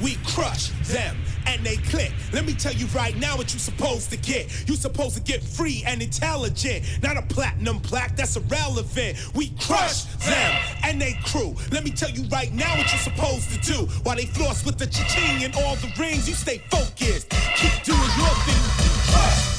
we crush them and they click. Let me tell you right now what you supposed to get. You supposed to get free and intelligent, not a platinum plaque that's irrelevant. We crush them and they crew. Let me tell you right now what you supposed to do. While they floss with the cha-ching and all the rings, you stay focused. Keep doing your thing. Crush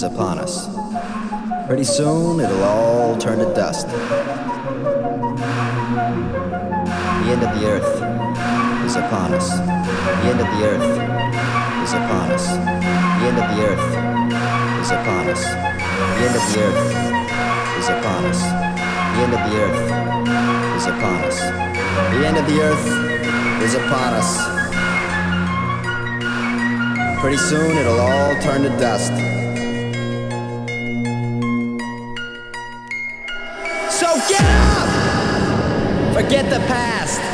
is upon us. Pretty soon it'll all turn to dust. The end of the earth is upon us. The end of the earth is upon us. The end of the earth is upon us. The end of the earth is upon us. The end of the earth is upon us. The end of the earth is upon us. Pretty soon it'll all turn to dust. Get up! Forget the past.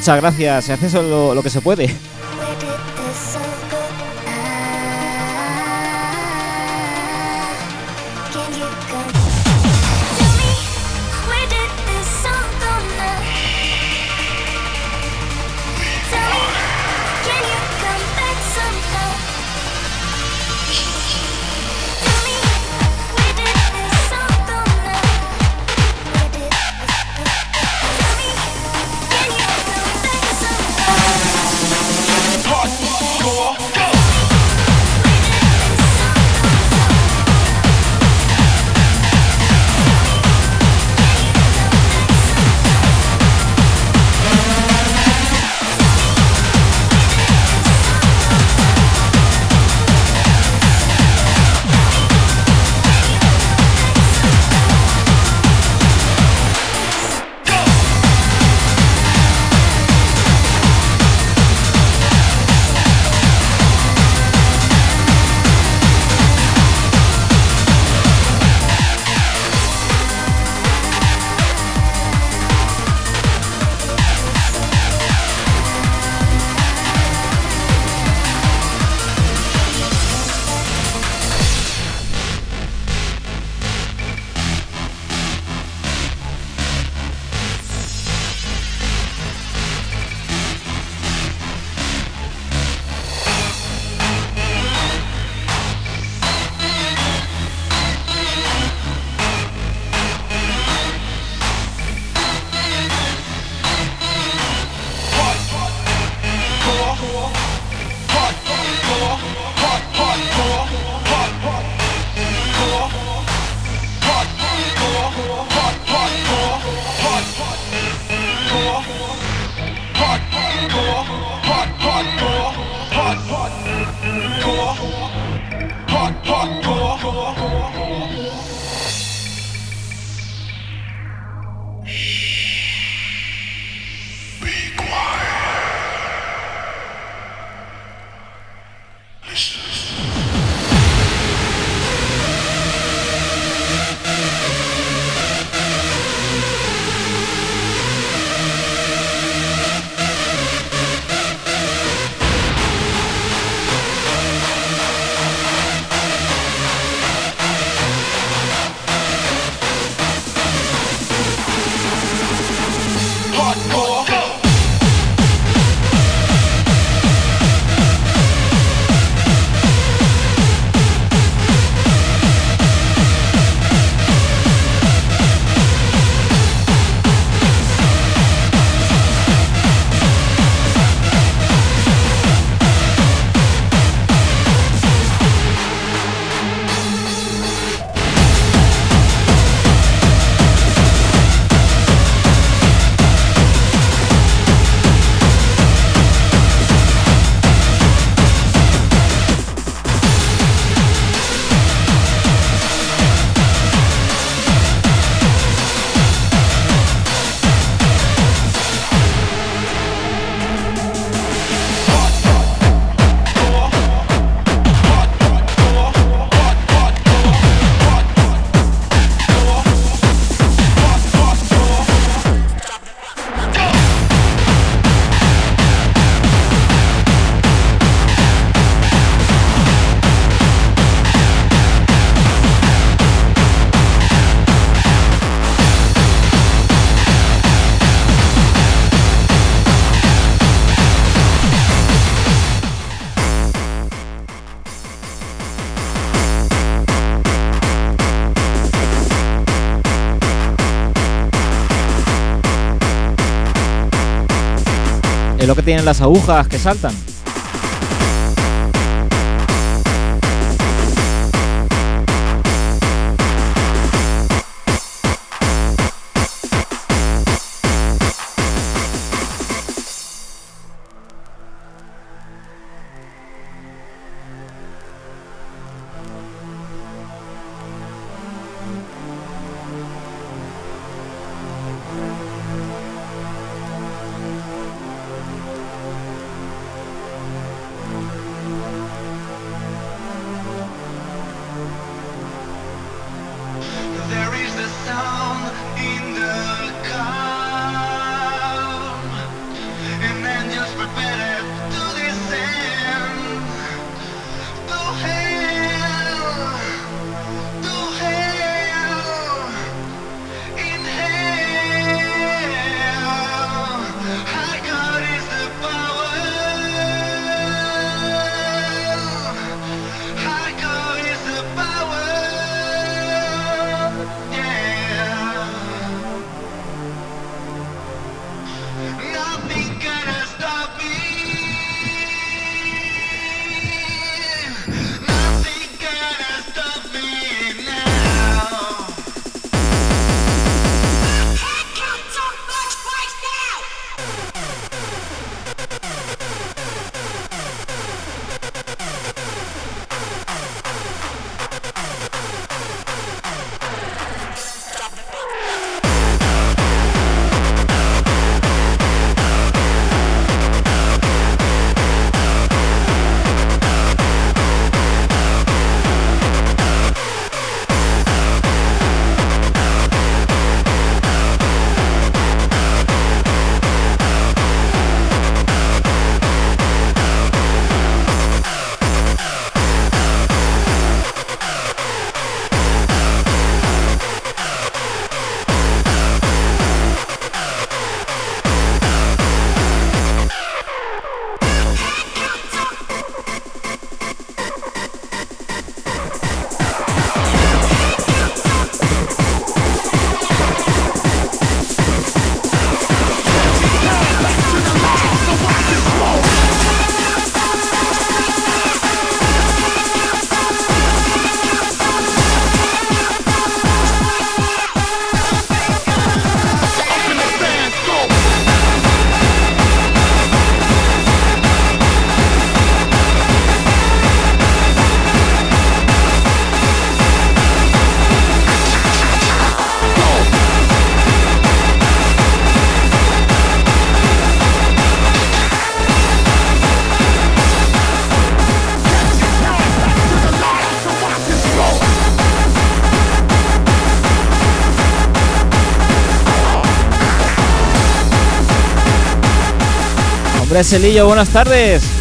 muchas gracias. Se hace eso lo, lo que se puede. Es lo que tienen las agujas que saltan. Andrés Elillo, buenas tardes.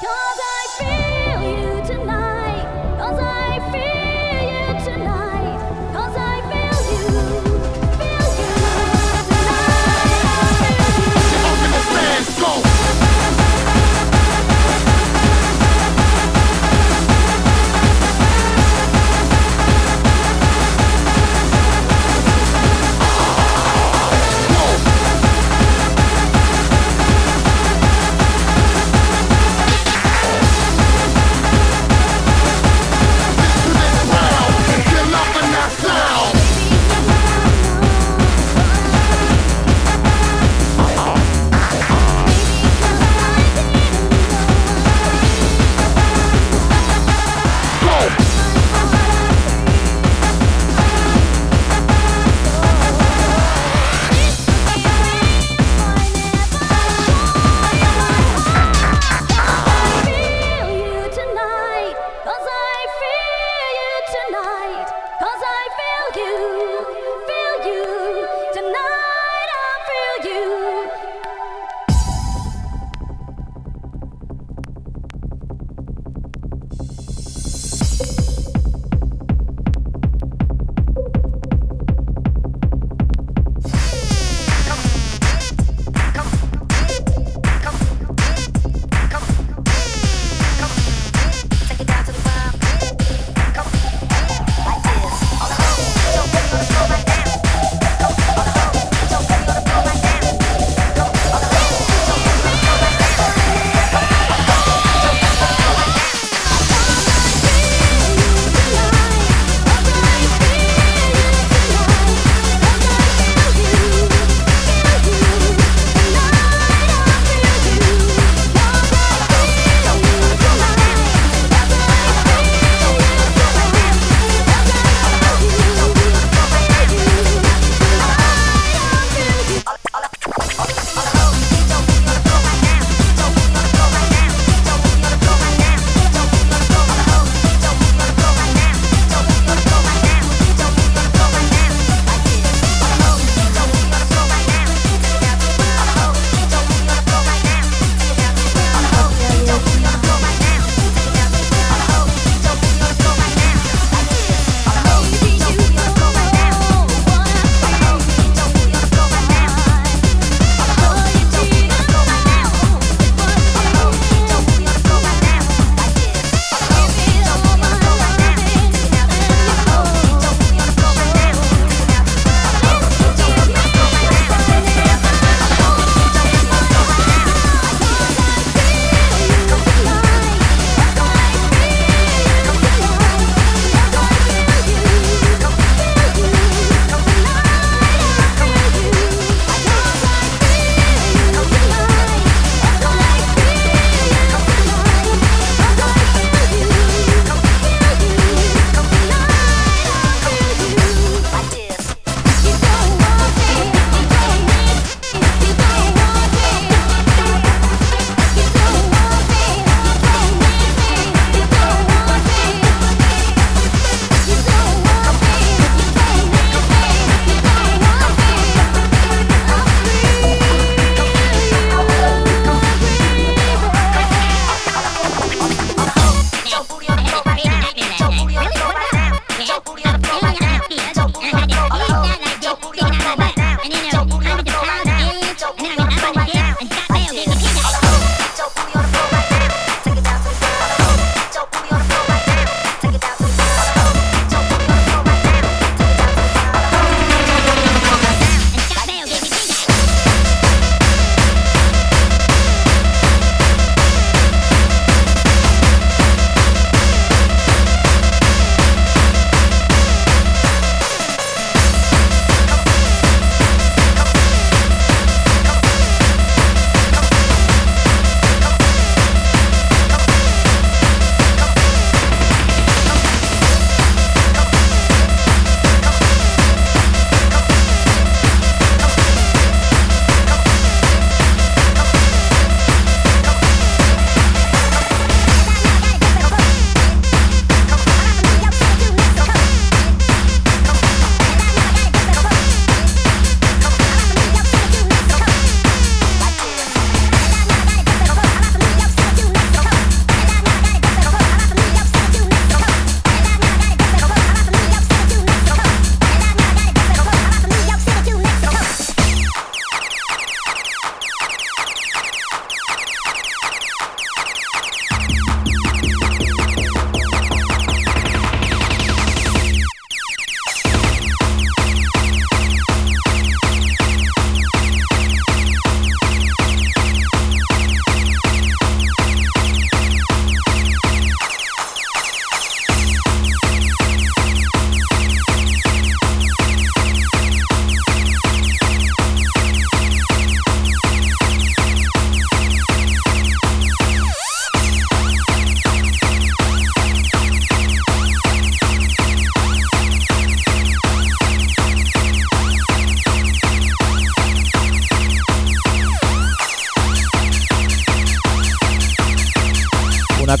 Cause I feel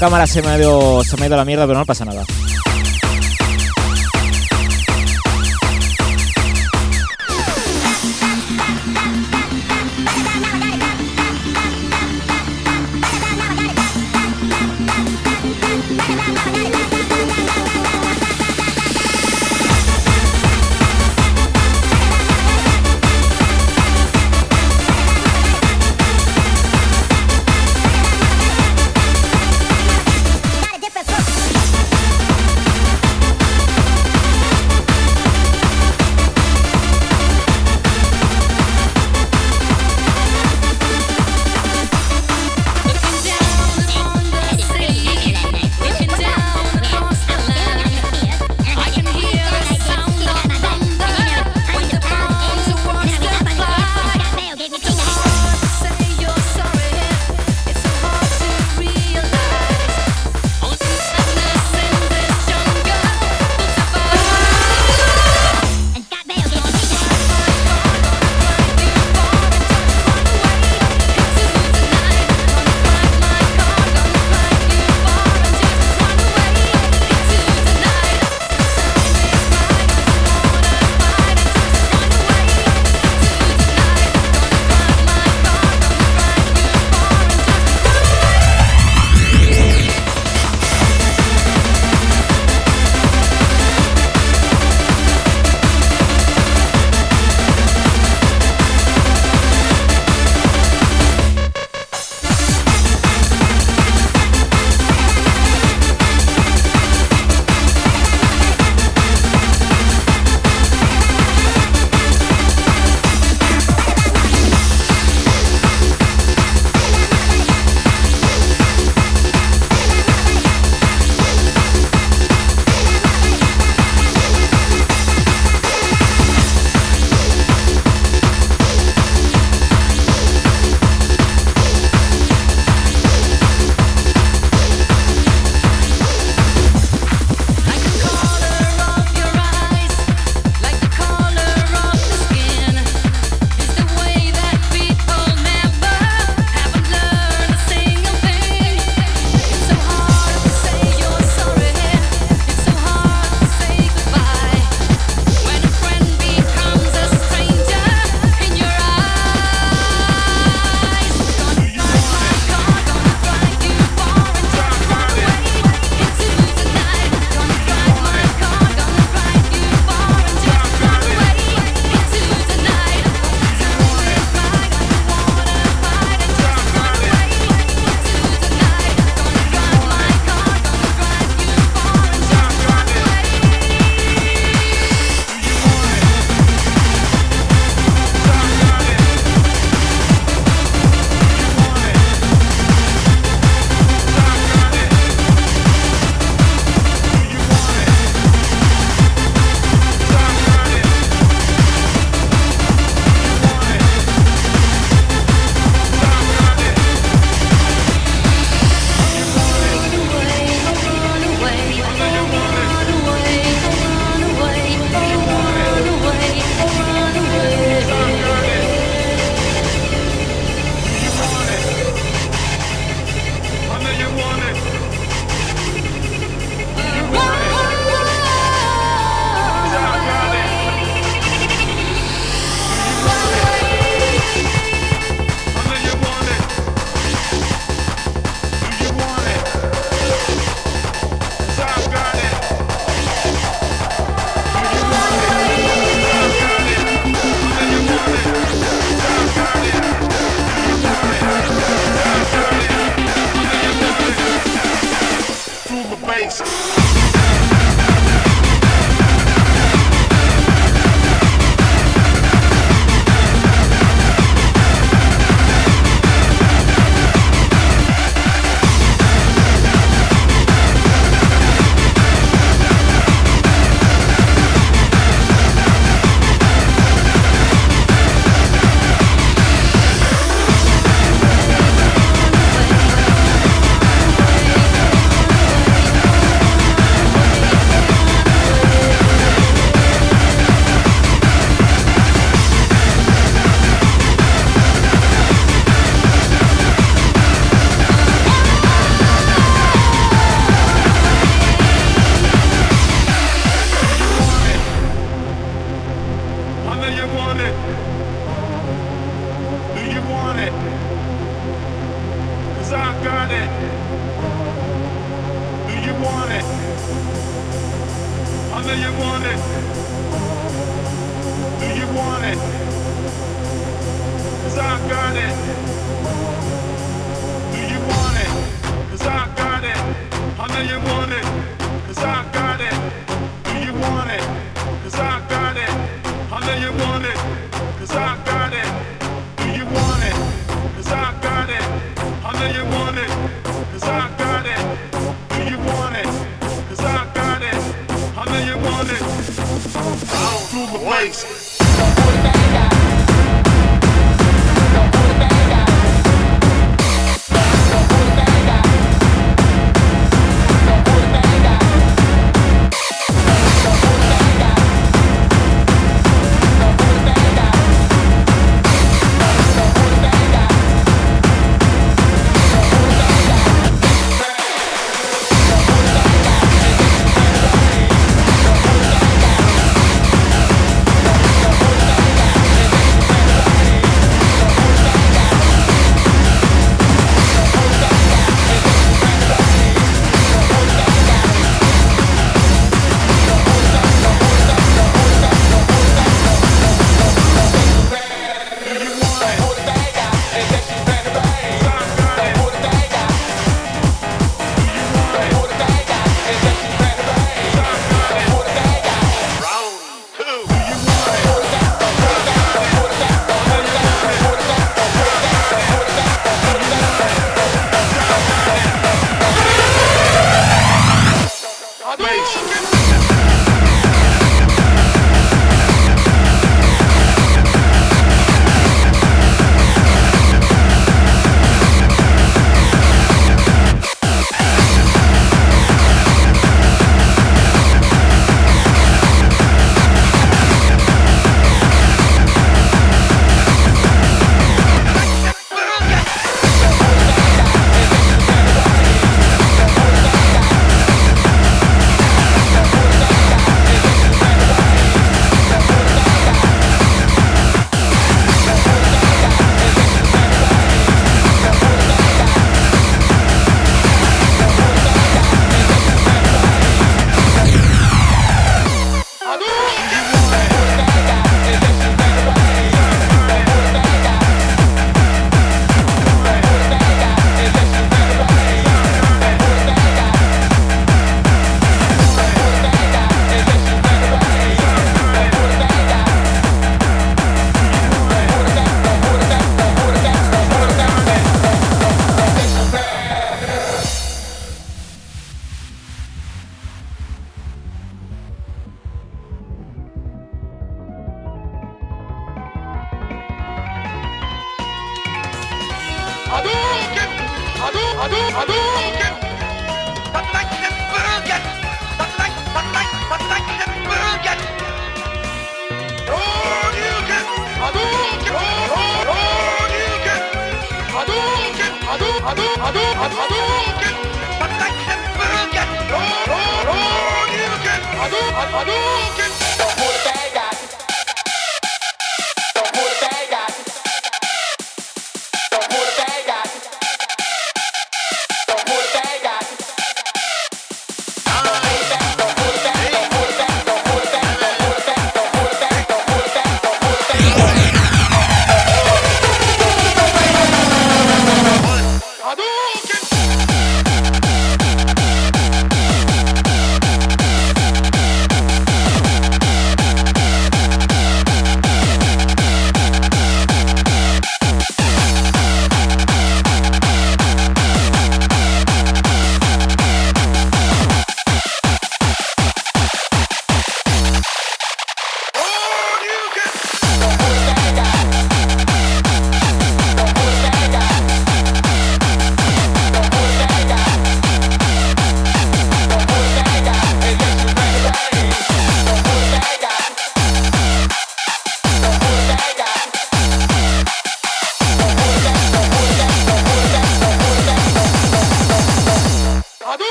cámara se me, ha ido, se me ha la mierda, pero no pasa nada.